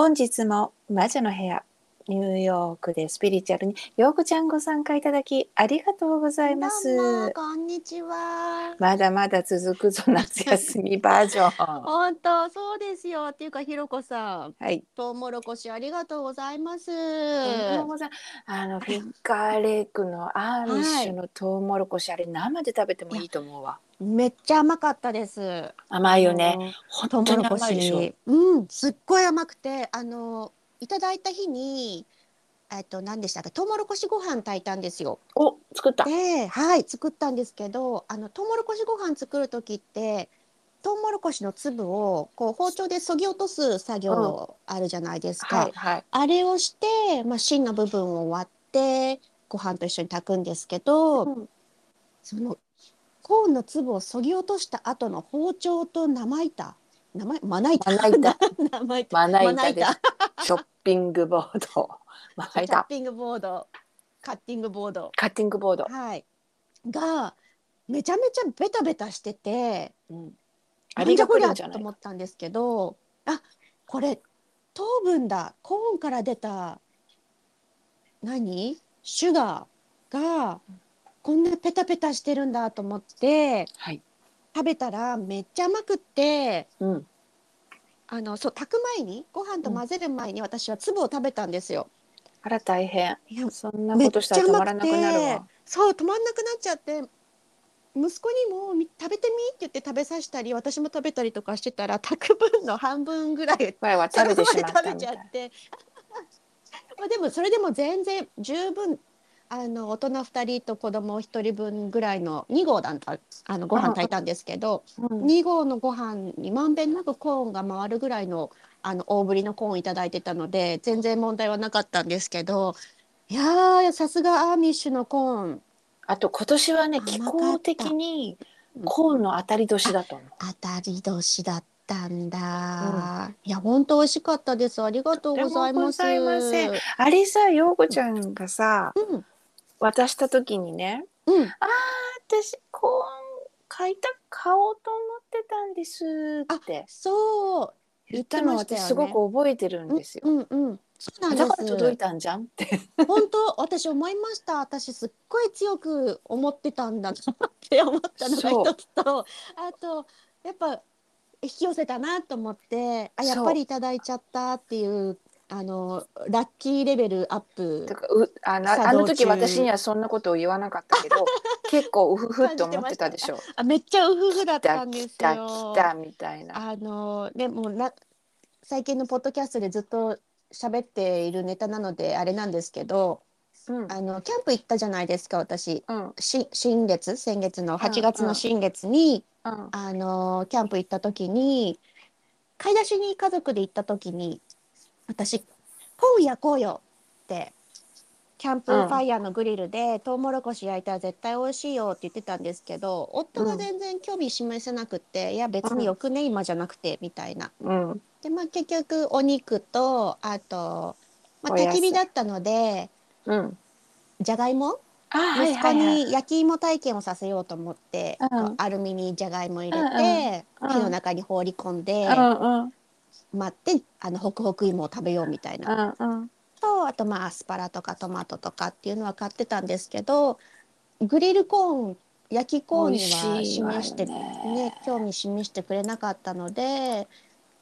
本日も魔女の部屋ニューヨークでスピリチュアルにようこちゃんご参加いただきありがとうございますどうもこんにちは。まだまだ続くぞ夏休みバージョン 本当そうですよ。っていうかひろこさん、はいトウモロコシありがとうございます。あのフィッカーレイクのアーミッシュのトウモロコシ、あれ生で食べてもいいと思うわめっちゃ甘かったです。甘いよね。本当に甘いでしょシ、うん、すっごい甘くて、あのいただいた日に。えっと、何でしたっけ、トウモロコシご飯炊いたんですよ。お作ったで、はい、作ったんですけど、あのトウモロコシご飯作る時って。トウモロコシの粒をこう包丁で削ぎ落とす作業あるじゃないですか。はいはいあれをして、まあ、芯の部分を割ってご飯と一緒に炊くんですけど、うんそのコーンの粒を削ぎ落とした後の包丁と生板生まな板まな板生板まな板ショッピングボード。まなチャッ板ピングボード。カッティングボード。カッティングボード、はい。がめちゃめちゃベタベタしててうん、なあれと思ったんですけどあこれ糖分だ。コーンから出た何？シュガーがこんなペタペタしてるんだと思ってはい、食べたらめっちゃ甘くってうん、あのそう炊く前にご飯と混ぜる前に私は粒を食べたみですよ。あら大変。いやそんなことしたら止まらなくなるわ。そう止まんなくなっちゃって息子にもみ食べてみって言って食べさせたり私も食べたりとかしてたら炊く分の半分ぐらいは食べてしまった 食べちみたいゃって。まあでもそれでも全然十分あの大人2人と子供1人分ぐらいの2合だったあのご飯炊いたんですけどうん。2合のご飯にまんべんなくコーンが回るぐらいのあの大ぶりのコーンいただいてたので全然問題はなかったんですけどいやーさすがアーミッシュのコーン。あと今年はね気候的にコーンの当たり年だと思う当たり年だったんだ、いや本当美味しかったです。ありがとうございます。あれさ陽子ちゃんがさうん渡した時にねうん。私コーン買いた買おうと思ってたんですって。そう。言ったの私すごく覚えてるんですよ。うんうん。そうなんでだから届いすたんじゃんって。本当私思いました。私すっごい強く思ってたんだなって思ったのが一つとあとやっぱ引き寄せたなと思ってあやっぱりいただいちゃったっていうあのラッキーレベルアップだからうあのあの時中私にはそんなことを言わなかったけど 結構うふふって思ってたでしょ。あめっちゃウフフだっ来たたんですよ来。たみたいな。あのでもな最近のポッドキャストでずっと喋っているネタなのであれなんですけどうんあのキャンプ行ったじゃないですか私うんし新月先月のうん8月の新月に、うんあのキャンプ行った時に買い出しに家族で行った時に私「コーン焼こうよ」ってキャンプファイヤーのグリルで、トウモロコシ焼いたら絶対美味しいよって言ってたんですけど夫が全然興味示せなくって、いや別によくね今じゃなくてみたいな。うん。でまあ結局お肉とあと、まあ、焚き火だったのでうん。じゃがいも？息子。に焼き芋体験をさせようと思って、アルミにじゃがいも入れて、うん。うん。火の中に放り込んで、うんうん待ってあのホクホク芋を食べようみたいな、うんうん。とあとまあアスパラとかトマトとかっていうのは買ってたんですけどグリルコーン焼きコーンには示してねね興味示してくれなかったので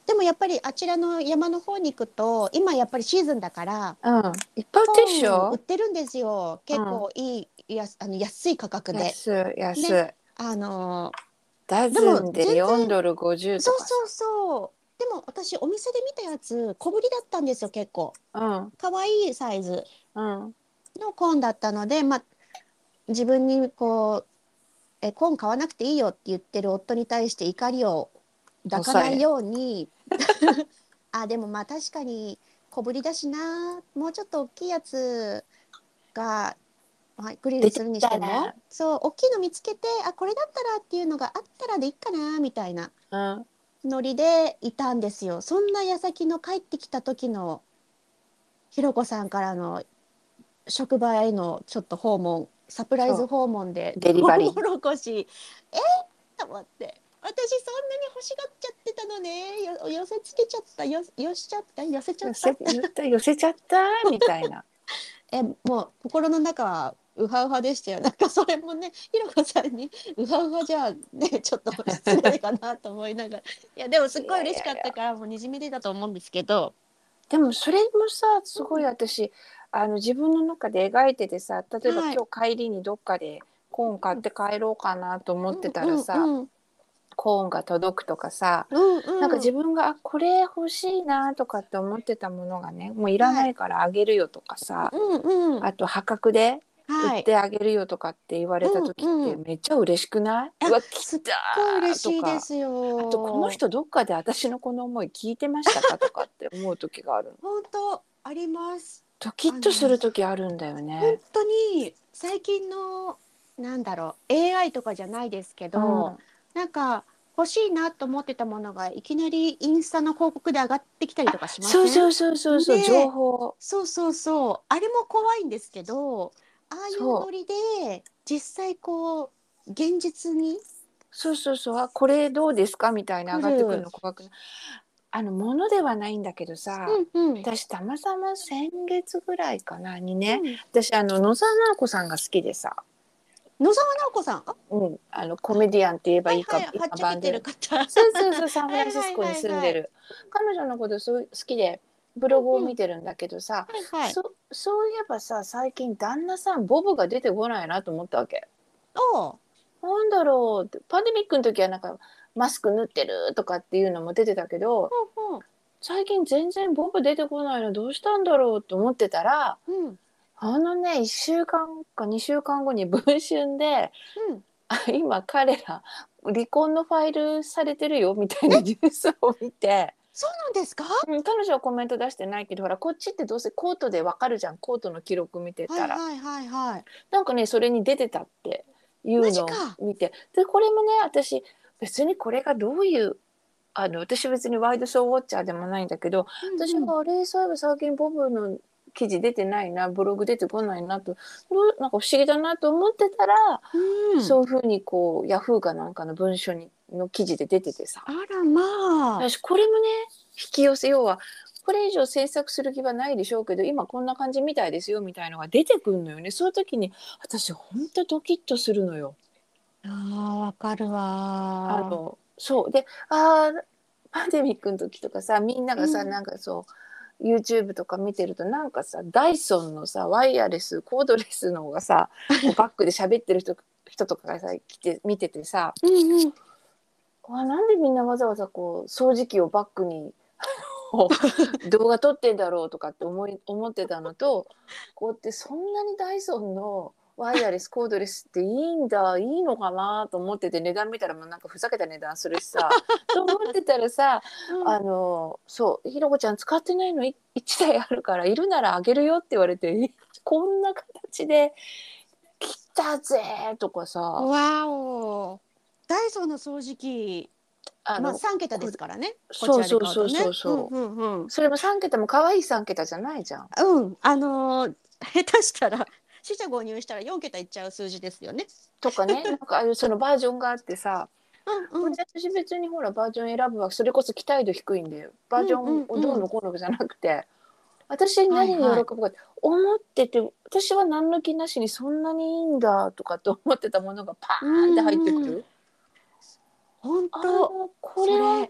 でもやっぱりあちらの山の方に行くと今やっぱりシーズンだからうん。いっぱい売ってるでしコーン売っょ。てるんですよ結構いい、やすあの安い価格で。安い安い。ねあのダズンででも全然四ドル五十とかさ。そうそうそうでも私お店で見たやつ小ぶりだったんですよ結構。うん。可愛いサイズ。うん。のコーンだったのでまあ自分にこうえコーン買わなくていいよって言ってる夫に対して怒りを抱かないように あでもまあ確かに小ぶりだしな。もうちょっと大きいやつが、まあ、グリルするにしても。出てきたら。そう大きいの見つけてあこれだったらっていうのがあったらでいいかなみたいな。うん。ノリでいたんですよ。そんな矢先の帰ってきた時のひろこさんからの職場へのちょっと訪問サプライズ訪問でデリバリー。トウモロコシえ？ー、と思って私そんなに欲しがっちゃってたのね。よ寄せつけちゃった。よよしちゃった。寄せちゃ寄った。せ寄せちゃった？みたいな。えもう心の中はウハウハでしたよ。なんかそれもねひろこさんにウハウハじゃね ちょっと失礼かなと思いながら。いやでもすっごい嬉しかったからもうにじみ出たと思うんですけど。でもそれもさすごい私あの自分の中で描いててさ例えばはい。今日帰りにどっかでコーン買って帰ろうかなと思ってたらさ、うんうんコーンが届くとかさ、うんうん、なんか自分があこれ欲しいなとかって思ってたものがねもういらないからあげるよとかさ、うんうん。あと破格ではい売ってあげるよとかって言われた時ってうんうん。めっちゃ嬉しくない、あうわすっ来た嬉しいですよ。あとこの人どっかで私のこの思い聞いてましたかとかって思う時があるの。本当あります。ドキッとする時あるんだよ本ね。当に最近のなんだろう AI とかじゃないですけど、なんか欲しいなと思ってたものがいきなりインスタの広告で上がってきたりとかしません？そうそうそうそうそう、ね。情報。そうそうそう。あれも怖いんですけどああいうノリで実際こう現実にそうそうそう。あこれどうですかみたいな上がってくるの怖くない？あのものではないんだけどさ、うんうん。私たまたま先月ぐらいかなにね、うん。私あの野沢直子さんが好きでさ、野沢直子さん？あうん、あのコメディアンって言えばいいか、はいはい、今バンドそうそうそうサンフランシスコに住んでる。彼女のことすごい好きでブログを見てるんだけどさ、はいはい。そそういえばさ最近旦那さんボブが出てこないなと思ったわけ。おう。なんだろうってパンデミックの時はなんかマスク縫ってるとかっていうのも出てたけどほう最近全然ボブ出てこないのどうしたんだろうと思ってたらほううん。あのね1週間か2週間後に 文春でうん。あ今彼ら離婚のファイルされてるよみたいなニュースを見て、そうなんですか？うん、彼女はコメント出してないけどほらこっちってどうせコートでわかるじゃん。コートの記録見てたら、はいはいはいはい。なんかねそれに出てたっていうのを見て。でこれもね私別にこれがどういうあの私別にワイドショーウォッチャーでもないんだけど、私うんうん。があれそういえば最近ボブの記事出てないな。ブログ出てこないなと。どうなんか不思議だなと思ってたら、うん。そういうふうにこうヤフーかなんかの文書にの記事で出ててさ。あらまあ。私これもね引き寄せ要はこれ以上制作する気はないでしょうけど今こんな感じみたいですよみたいのが出てくるのよね。そういう時に私ほんとドキッとするのよ。あーわかるあわのそう。であーパンデミックの時とかさみんながさ、うん。なんかそう YouTube とか見てるとなんかさダイソンのさワイヤレスコードレスのがさバックで喋ってる人人とかがさ来て見ててさうんうんあなんでみんなわざわざこう掃除機をバックに 動画撮ってんだろうとかって思い思ってたのとこうやってそんなにダイソンのワイヤレスコードレスっていいんだいいのかなと思ってて値段見たらもうなんかふざけた値段するしさ と思ってたらさあのそうひろこちゃん使ってないの？い1台あるからいるならあげるよって言われてえ こんな形で来たぜとかさ。わおダイソーの掃除機あのまあ三桁ですからね。そうこちらで買とね。そうそうそうう。んうんうん。それも3桁も可愛い3桁じゃないじゃん。うん、あのー下手したら 四捨五入したら4桁いっちゃう数字ですよね。とかね。なんかああいうそのバージョンがあってさ、うんうん、私別にほらバージョン選ぶわそれこそ期待度低いんでバージョンをどうのこうのじゃなくて、私何に喜ぶかって思ってて、私は何の気なしにそんなにいいんだとかって思ってたものがパーンって入ってくる。あ本当のこれは引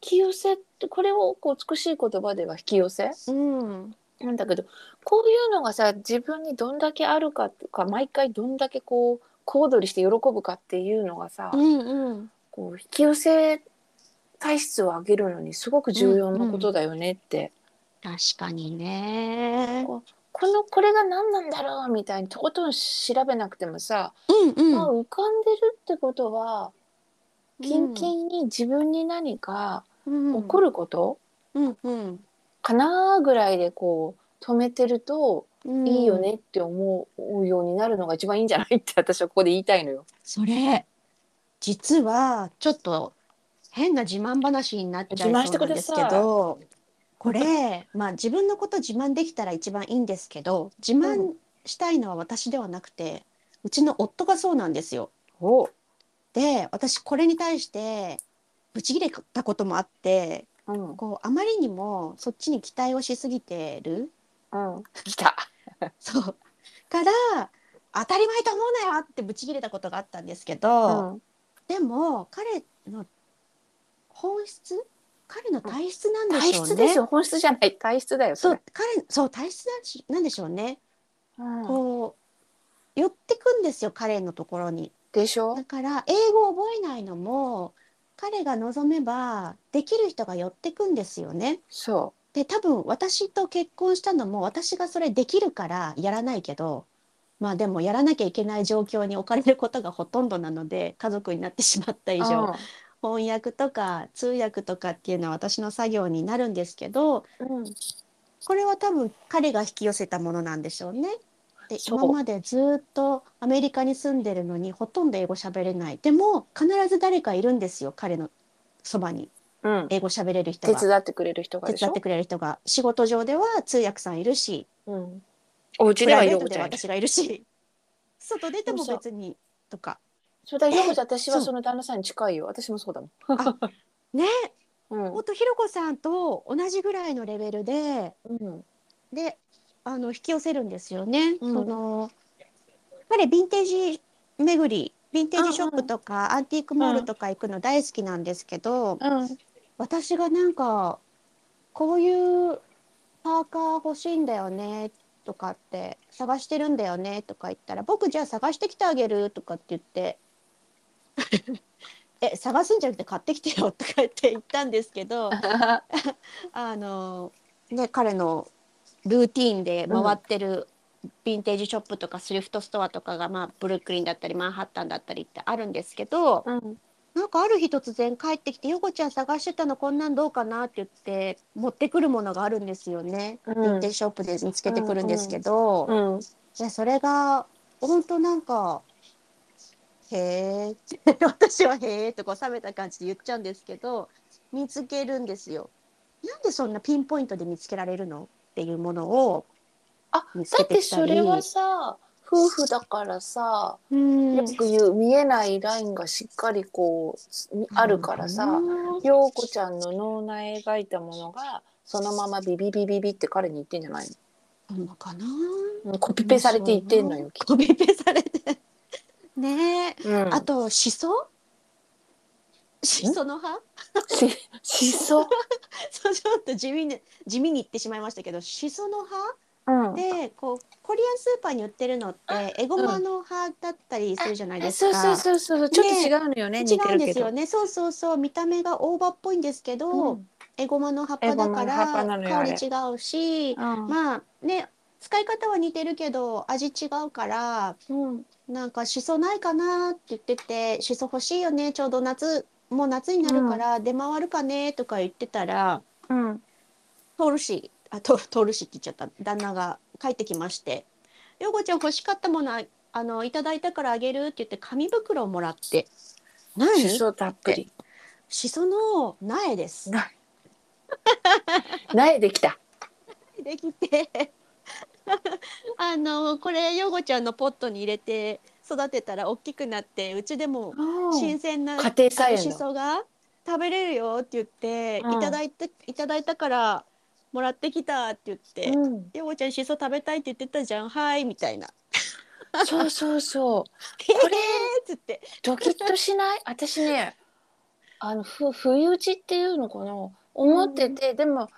き寄せってこれをこう美しい言葉では引き寄せ？うん。なんだけどこういうのがさ自分にどんだけあるかとか毎回どんだけこう小躍りして喜ぶかっていうのがさ、うんうん。こう引き寄せ体質を上げるのにすごく重要なことだよねって、確かにね。このこれが何なんだろうみたいにとことん調べなくてもさ、うんうん。まあ、浮かんでるってことはキンキンに自分に何か起こる。ることうんうんかなぐらいでこう止めてるとうんいいよねって思うようになるのが一番いいんじゃないって私はここで言いたいのよ。それ実はちょっと変な自慢話になっちゃいそうなんですけどこれまあ自分のこと自慢できたら一番いいんですけど自慢したいのは私ではなくてうちの夫がそうなんですよ。おで私これに対してブチ切れたこともあってうん。こうあまりにもそっちに期待をしすぎてる。うん。来た。そう。から当たり前と思うなよってブチ切れたことがあったんですけうど、ん。でも彼の本質彼の体質なんで体しょうね。質ですよ。本質じゃない。体質だよそそうれ。彼そう体質なんしなんでしょうね。うん。こう寄ってくんですよ彼のところに。でしょ？だから英語を覚えないのも彼が望めばできる人が寄ってくんですよね。そで多分私と結婚したのも私がそれできるからやらないけどまあでもやらなきゃいけない状況に置かれることがほとんどなので家族になってしまったう以上翻訳とか通訳とかっていうのは私の作業になるんですけどうんこれは多分彼が引き寄せたものなんでしょうね。でそう。今までずっとアメリカに住んでるのにほとんど英語喋れない。でも必ず誰かいるんですよ彼のそばに。うん。英語喋れる人手が伝ってくれる人がでしょ？手伝ってくれる人が。仕事上では通訳さんいるし。うん。お家プではライベートでようちゃんいる私がいるし。外出ても別にとか。そうだようちゃん。私はそう。その旦那さんに近いよ。私もそうだもん。ね。うん。ほんとひろこさんと同じぐらいのレベルで。うん。であの引き寄せるんですよね。うん。その彼ヴィンテージ巡りヴィンテージショップとか、アンティークモールとか行くの大好きなんですけど、うん。私がなんかこういうパーカー欲しいんだよねとかって探してるんだよねとか言ったら僕じゃあ探してきてあげるとかって言って え探すんじゃなくて買ってきてよとか言って言ったんですけど あのね彼のルーティーンで回ってるヴィンテージショップとかスリフトストアとかが、まあ、ブルックリンだったりマンハッタンだったりってあるんですけど、うんなんかある日突然帰ってきて「ヨコちゃん探してたのこんなんどうかな?」って言って持ってくるものがあるんですよね。うんヴィンテージショップで見つけてくるんですけど、うんでそれが本当なんか「へえ」って私は「へえ」とこう冷めた感じで言っちゃうんですけど見つけるんですよ。なんでそんなピンポイントで見つけられるの？っていうものをあ見つだってけてきたり。それはさ夫婦だからさうん。よく言う見えないラインがしっかりこうみあるからさうん。陽子ちゃんの脳内描いたものがそのままビビビビビって彼に言ってんじゃないあんのかな？のコピペされて言ってんのよコピペされて。ねえ、と、うん、あとしそしその葉ししそ？そうちょっと地味に地味に言ってしまいましたけどしその葉うん。でこうコリアンスーパーに売ってるのってエゴマの葉だったりするじゃないですか。そうそうそうそうちょっと違うのよね違似てうんですよね。そうそうそう見た目が大葉っぽいんですけど、うん。エゴマの葉っぱだから香り違うし、うん。まあね使い方は似てるけど味違うからうんなんかしそないかなって言っててしそ欲しいよねちょうど夏もう夏になるから出回るかねとか言ってたら、うん。通るしあと通るしって言っちゃった。旦那が帰ってきまして「ようこちゃん欲しかったものああのいただいたからあげる」って言って紙袋をもらって「何?」しそたっぷり。しその苗です。な 苗できた。できて あのこれようこちゃんのポットに入れて育てたら大きくなってうちでも新鮮な家庭菜園しだそが食べれるよって言って、うんいただいていただいたからもらってきたって言ってうん「ようこちゃんしそ食べたいって言ってたじゃんはい」みたいな。そうそうそう「これ!」れっつってドキッとしない？私ねあのふ不意打ちっていうのかな？思ってて、でも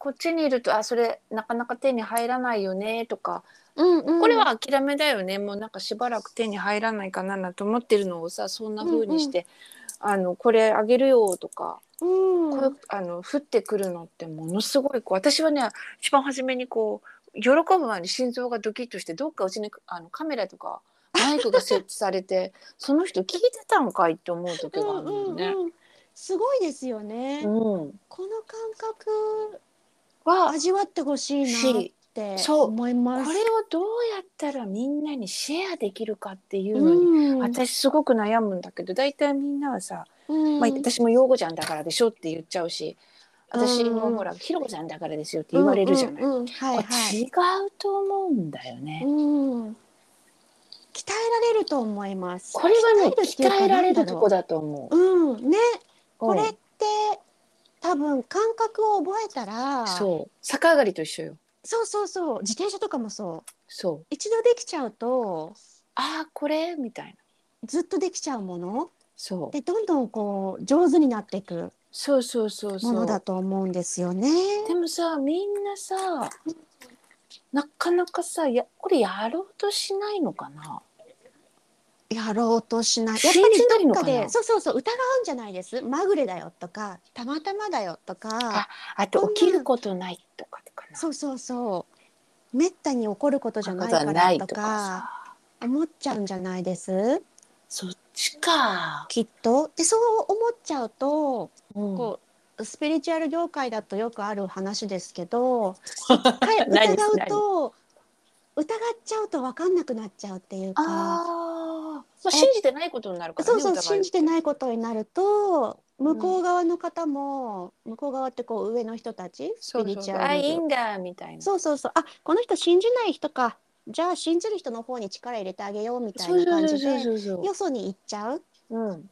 こっちにいるとあそれなかなか手に入らないよねとか、うんうん。これは諦めだよね。もうなんかしばらく手に入らないかななんて思ってるのをさそんな風にして、あのこれあげるよとか、うん。こうあの降ってくるのってものすごいこう私はね一番初めにこう喜ぶ前に心臓がドキッとしてどっかうちにあのカメラとかマイクが設置されて その人聞いてたんかいって思う時があるのよね。うんうんうん。すごいですよね、うん、この感覚は味わってほしいなってそう。思います。これをどうやったらみんなにシェアできるかっていうのに、うん。私すごく悩むんだけど大体みんなはさ、うん。まあ、私も陽子ちゃんだからでしょって言っちゃうし私もうん。ほらひろこちゃんだからですよって言われるじゃない。違うと思うんだよね。うん、鍛えられると思います。これはね鍛えられるとこだと思う。う。ん。ね。これうんって多分感覚を覚えたらそう逆上がりと一緒よ。そうそうそう自転車とかもそうそう一度できちゃうとああこれ？みたいな。ずっとできちゃうものそうでどんどんこう上手になっていくそうそうそうもそう。のだと思うんですよね。でもさみんなさなかなかさやこれやろうとしないのかな？やろうとしない。やっぱりどっかでそうそうそう疑うんじゃないです。まぐれだよとかたまたまだよとかあと起きることないとか。そうそうそうめったに起こることじゃないかないとからとかさ。思っちゃうんじゃないです？そっちか。きっと。でそう思っちゃうとうんこうスピリチュアル業界だとよくある話ですけど 疑うと疑っちゃうと分かんなくなっちゃうっていうか。ああ、まあ、信じてないことになるからね。そうそう疑信じてないことになると向こう側の方も、向こう側ってこう上の人たちスそうそうそう。ピリチュアルあ、いいんだみたいな。そうそうそうあこの人信じない人かじゃあ信じる人の方に力入れてあげようみたいな感じでそうそうよそに行っちゃう。うん。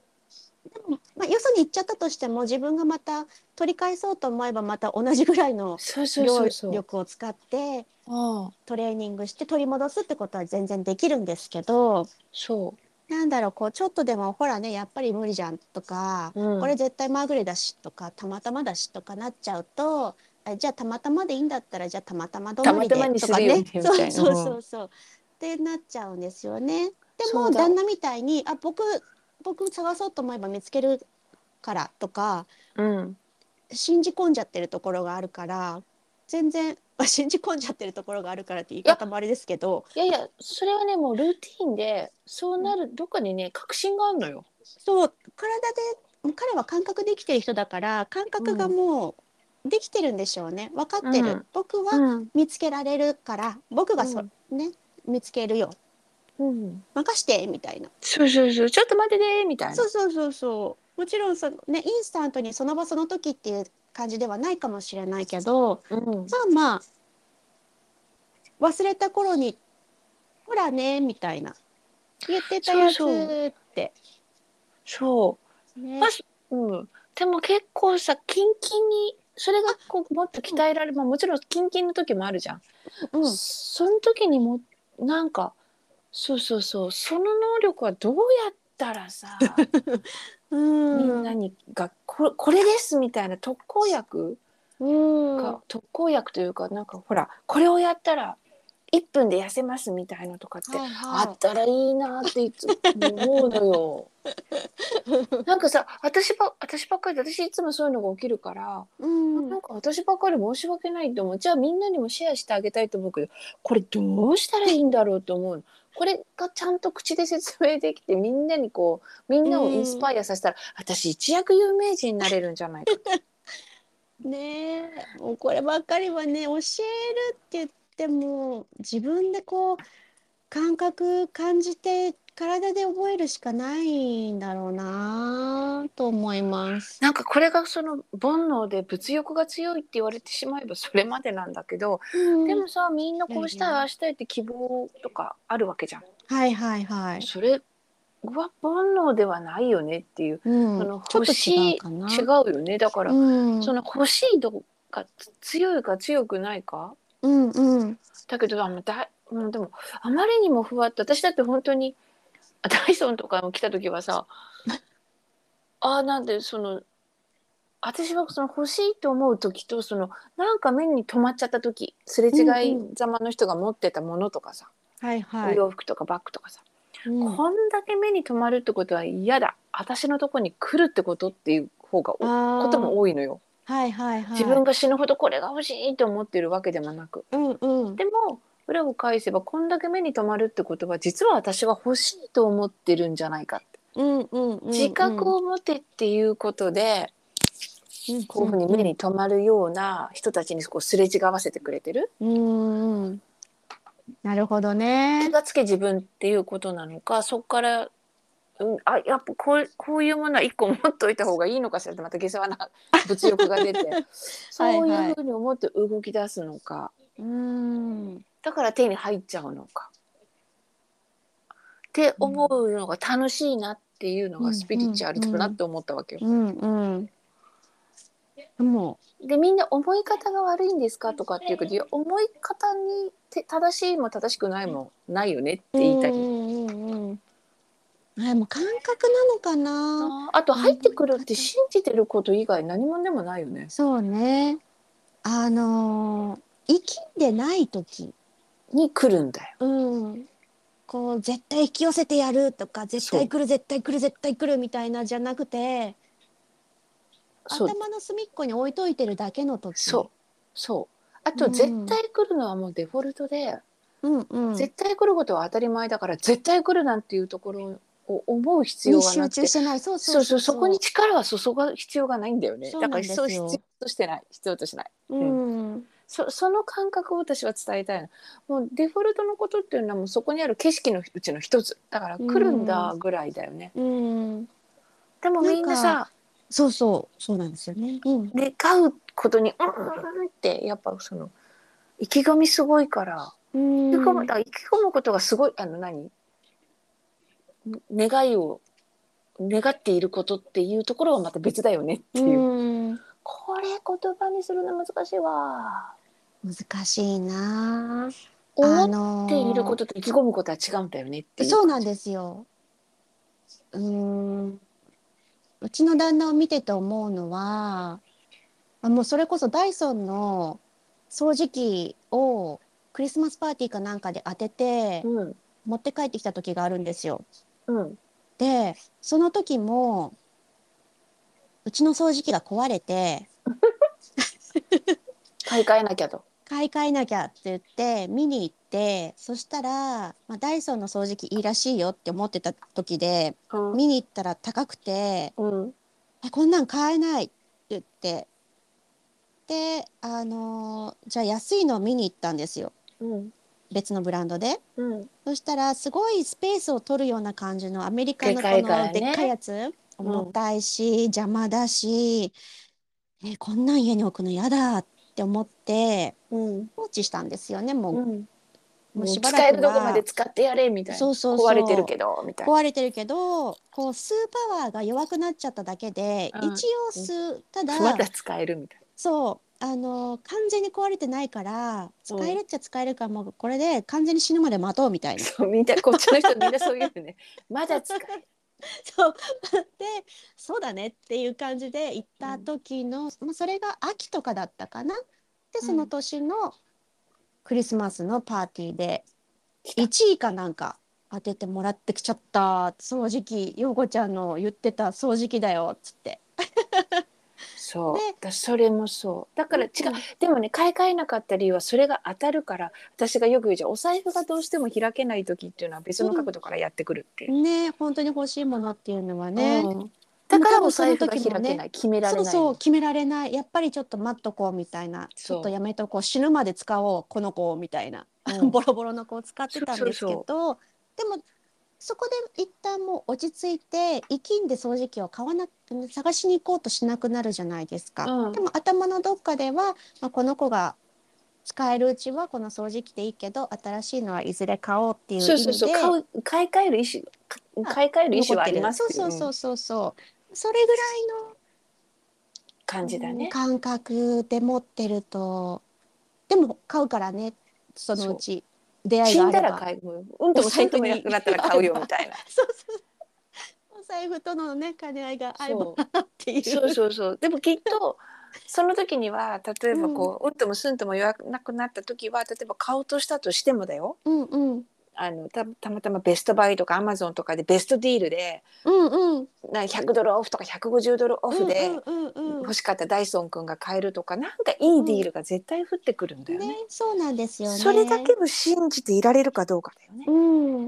でもまあ、よそに行っちゃったとしても自分がまた取り返そうと思えばまた同じぐらいのそうそう量そうそう。力を使ってうん。トレーニングして取り戻すってことは全然できるんですけどそなんだろうこうちょっとでもほらねやっぱり無理じゃんとか、う。うん、これ絶対まぐれだしとかたまたまだしとかなっちゃうとあじゃあたまたまでいいんだったらじゃあたまたま止まりでたまたまにとかするよねねみたいなそうそうそうそうってなっちゃうんですよね。でそうだも旦那みたいにあ僕僕探そうと思えば見つけるからとかうん。信じ込んじゃってるところがあるから全然あ信じ込んじゃってるところがあるからって言い方もあれですけど。いやいや、それはね、もうルーティンで、そうなる、どっかにね、確信があるのよ。そう体で彼は感覚できてる人だから感覚がもうできてるんでしょうね。分かってる、うん。僕はん。見つけられるから僕がそ、ね見つけるよ。うん。任してみたいな。そうそうそう、ちょっと待っててみたいな。そうそうそうそう。もちろんそのねインスタントにその場その時っていう感じではないかもしれないけどうん。まあまあ忘れた頃にほらねみたいな言ってたやつそうそってそう。ねまあうん。でも結構さ、キンキンに、それがこうもっと鍛えられ、まあもちろんキンキンの時もあるじゃん。うんその時にもなんかそうそうそうその能力はどうやったらさ、うん。みんなにがここれですみたいな特効薬特効薬というかなんかほらこれをやったら1分で痩せますみたいなとかって、はいはい。あったらいいなっていつも思うのよ。なんかさ私ば私ばっかりで私いつもそういうのが起きるから、うん。なんか私ばっかり申し訳ないって思う。じゃあみんなにもシェアしてあげたいと思うけどこれどうしたらいいんだろうと思うのこれがちゃんと口で説明できてみんなにこうみんなをインスパイアさせたら、私一躍有名人になれるんじゃないか ねえもうこればっかりはね教えるって言っても自分でこう感覚感じて体で覚えるしかないんだろうなと思います。なんかこれがその煩悩で物欲が強いって言われてしまえばそれまでなんだけど、でもさみんなこうしたいああしたいって希望とかあるわけじゃん。はいはいはい。それは煩悩ではないよねっていう、うん。その欲しい違うよね。だから、うん、その欲しい度が強いか強くないか？うんうん。だけどあのだうんでもあまりにもふわっと私だって本当にあダイソンとかも来た時はさあーなんでその私はその欲しいと思う時とそのなんか目に留まっちゃった時すれ違いざまの人が持ってたものとかさ、はいはい。お洋服とかバッグとかさ、うんこんだけ目に留まるってことは嫌だ私のとこに来るってことっていう方がことも多いのよ。はいはいはい。自分が死ぬほどこれが欲しいと思ってるわけでもなくうんうん。でも裏を返せばこんだけ目に留まるってことは実は私は欲しいと思ってるんじゃないかってうんうんうんうん。自覚を持てっていうことでこういうふうに目に留まるような人たちにこうすれ違わせてくれてるうんうん。なるほど気ね。がつけ自分っていうことなのかそこから、うん、あやっぱこうこういうものは一個持っといた方がいいのかしらってまた下世話な物欲が出て そういうふうに思って動き出すのか。うん。だから手に入っちゃうのか。って思うのが楽しいなっていうのがスピリチュアルだなって思ったわけよ。うんうん。もでみんな思い方が悪いんですかとかっていうけど思い方にて正しいも正しくないもないよねってう。言いたい。うんうんうん。あもう感覚なのかな。あと入ってくるって信じてること以外何もでもないよね。そうね。あのー生きんでない時、に来るんだよ。うん。こう絶対引き寄せてやるとか絶対来る絶対来る絶対来るみたいなじゃなくてそう。頭の隅っこに置いといてるだけの時。そう。そう。あとうん。絶対来るのはもうデフォルトで、うんうん。絶対来ることは当たり前だから絶対来るなんていうところを思う必要にがなくて。集中してない。そうそそうう。そうそこに力は注ぐ必要がないんだよね。そうだからなんですよ。そう必要としてない。必要としない。うんそその感覚を私は伝えたいの。もうデフォルトのことっていうのはもうそこにある景色のうちの一つ。だから来るんだぐらいだよね、うん。でもみんななさそうそう。そうなんですよね。うん。願うことにうんってやっぱその意気込みすごいから。うん。意気込むだから意気込むことがすごいあの何？願いを願っていることっていうところはまた別だよねっていう、うん。これ言葉にするの難しいわ難しいなあ思っていることと意気込むことは違うんだよねっていうそうなんですよ。うーん。うちの旦那を見てて思うのは、あもうそれこそダイソンの掃除機をクリスマスパーティーかなんかで当ててうん持って帰ってきた時があるんですよ。うんで、その時もうちの掃除機が壊れて 買い替えなきゃと。買い替えなきゃって言って見に行って、そしたら、まあ、ダイソンの掃除機いいらしいよって思ってた時でうん。見に行ったら高くて。うん。えこんなん買えないって言ってであのーじゃあ安いのを見に行ったんですよ。うん。別のブランドで。うん。そしたらすごいスペースを取るような感じのアメリカのこのでっかいやつ、うん。重たいし邪魔だしえこんなん家に置くの嫌だって思ってうん放置したんですよねもう,、うんもうしばらく使えるとこまはで使ってやれみたいなそうそうそう壊れてるけどみたいな。壊れてるけどこう吸うパワーが弱くなっちゃっただけで、うん一応吸うただまだ使えるみたいそうあの完全に壊れてないから使えるっちゃ使えるからもうこれで完全に死ぬまで待とうみたいな。な。そうみんなこっちの人みんなそういうのね。まだ使える。そう でそうだねっていう感じで行った時の、まあ、それが秋とかだったかな。でその年のクリスマスのパーティーで1位かなんか当ててもらってきちゃった掃除機陽子ちゃんの言ってた掃除機だよっつって。そう。で。だそれもそう。だから違う。うん。でもね買い替えなかった理由はそれが当たるから私がよく言うじゃん。お財布がどうしても開けない時っていうのは別の角度からやってくるっていう。ね本当に欲しいものっていうのはね。うん。だからお財布が開けない、決められない。そうそう決められない。やっぱりちょっと待っとこうみたいな。ちそう。ょっとやめとこう。死ぬまで使おうこの子をみたいな、うん。ボロボロの子を使ってたんですけど。そう。でもそこで一旦もう落ち着いて生きんで掃除機を買わな探しに行こうとしなくなるじゃないですか、うん。でも頭のどっかでは、まあ、この子が使えるうちはこの掃除機でいいけど新しいのはいずれ買おうっていう意そうそうそう。買う買い替える意思あ買い替える意思はあります。そうそうそうそう。それぐらいの感じだね。感覚で持ってるとでも買うからねそのうち出会い死んだら買う。うんともすんともなくなったら買うよみたいな。そうそうお財布とのね兼ね合いがあればそっていうそうそうそう。でもきっとその時には例えばこう、うん、ともすんとも言わなくなった時は例えば買おうとしたとしてもだよ。うんうんあのたたまたまベストバイとかアマゾンとかでベストディールでうんうんな100ドルオフとか150ドルオフでうんうんうん欲しかったダイソンくんが買えるとかなんかいいディールが絶対降ってくるんだよね。ねそうなんですよねそれだけを信じていられるかどうかだよね。うん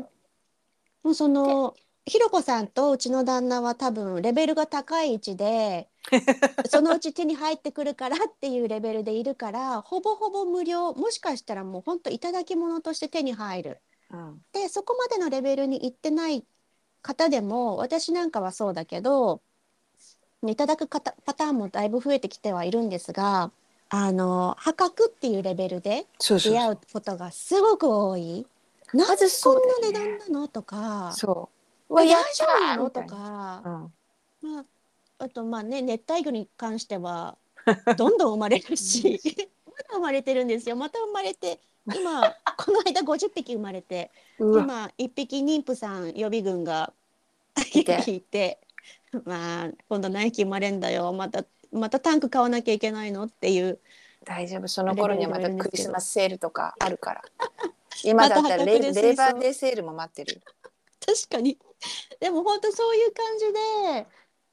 もうそのひろこさんとうちの旦那は多分レベルが高い位置で そのうち手に入ってくるからっていうレベルでいるからほぼほぼ無料もしかしたらもうほんといただき物として手に入る。うんでそこまでのレベルに行ってない方でも私なんかはそうだけどいただく方パターンもだいぶ増えてきてはいるんですがあの破格っていうレベルで出会うことがすごく多い。なまずそこんな値段なのとかそう。大丈夫？なのと。か、うん。まあ、あとまあね熱帯魚に関してはどんどん生まれるし まだ生まれてるんですよまた生まれて今この間50匹生まれて。今1匹妊婦さん予備軍がいて いてまあ今度何匹生まれんだよまたまたタンク買わなきゃいけないのっていう大丈夫。その頃にはまたクリスマスセールとかあるから。今だったらレ,、レーバーデーセールも待ってる。確かにでも本当そういう感じで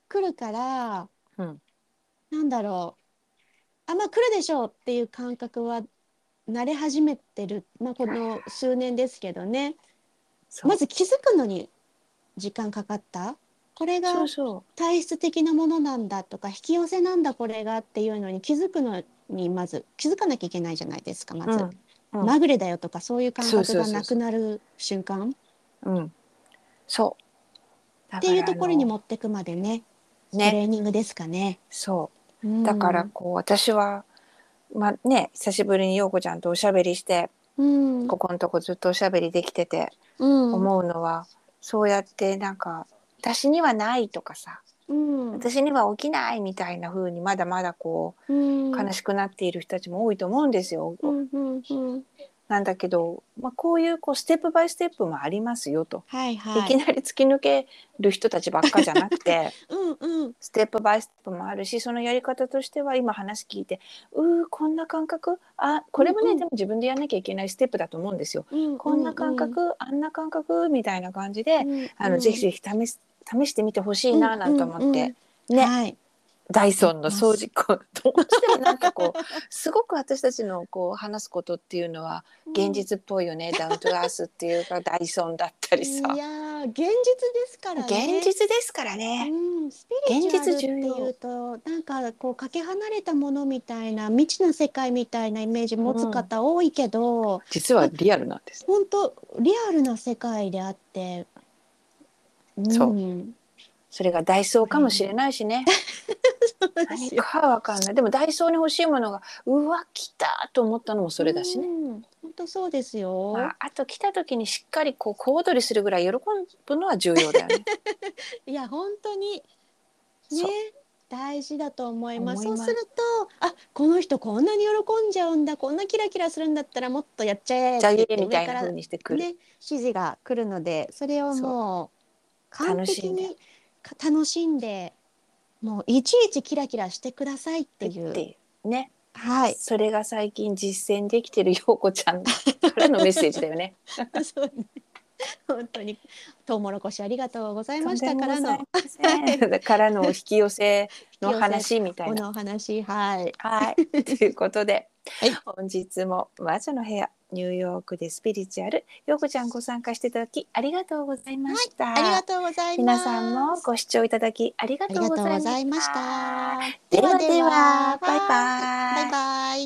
来るから、うんなんだろうあまあ来るでしょうっていう感覚は慣れ始めてる、まあ、この数年ですけどねまず気づくのに時間かかった？これが体質的なものなんだとか引き寄せなんだこれがっていうのに気づくのにまず気づかなきゃいけないじゃないですかまう。ず、うんまぐれだよとかそういう感覚がなくなる瞬間？うん。そう。だっていうところにも持ってくまでねトね。レーニングですかね。そう。うんだからこう私はまあね久しぶりに陽子ちゃんとおしゃべりしてうんここのとこずっとおしゃべりできててうん思うのは、そうやってなんか私にはないとかさうん私には起きないみたいな風にまだまだこうんう悲しくなっている人たちも多いと思うんですよ。うんうんうんなんだけど、まあ、こういうこうステップバイステップもありますよと、はいはい。い、きなり突き抜ける人たちばっかじゃなくて うんうん。ステップバイステップもあるしそのやり方としては今話聞いてうーこんな感覚？あこれもね、うんうん。でも自分でやんなきゃいけないステップだと思うんですよ。うんこんな感覚、あんな感覚？みたいな感じで、うんあのぜひぜひ試す試してみてほしいななんて思って、うんうん。ね、はいダイソンの掃除こうどうしてもなんかこうすごく私たちのこう話すことっていうのは現実っぽいよね、ダウントゥアースっていうかダイソンだったりさ。いやー現実ですからね。現実ですからね。うん、スピリチュアルっていうとなんかこうかけ離れたものみたいな未知な世界みたいなイメージ持つ方多いけど、実はリアルなんです。本当リアルな世界であって、うん、そう。んそれがダイソーかもしれないしね。何よかわかんない。でもダイソーに欲しいものがうわ来たと思ったのもそれだしね。うん本当そうですよ。まあ、あと来た時にしっかりこう小躍りするぐらい喜ぶのは重要だよね。いや本当にね大事だと思います。そうするとあこの人こんなに喜んじゃうんだこんなキラキラするんだったらもっとやっちゃえってみたいな風にしてくる。ね指示が来るのでそれをもう完璧楽しんにか楽しんでもういちいちキラキラしてくださいっていう。ね。はい。それが最近実践できてる陽子ちゃんからのメッセージだよね。そうね。本当にトウモロコシありがとうございましたからの からの引き寄せの話みたいな。このお話はい。はい。ということで、はい本日も魔女の部屋ニューヨークでスピリチュアル陽子ちゃんご参加していただきありがとうございました。ありがとうございます。皆さんもご視聴いただきありがとうごとうございました。ざいました。ではではバイバイバイバイ。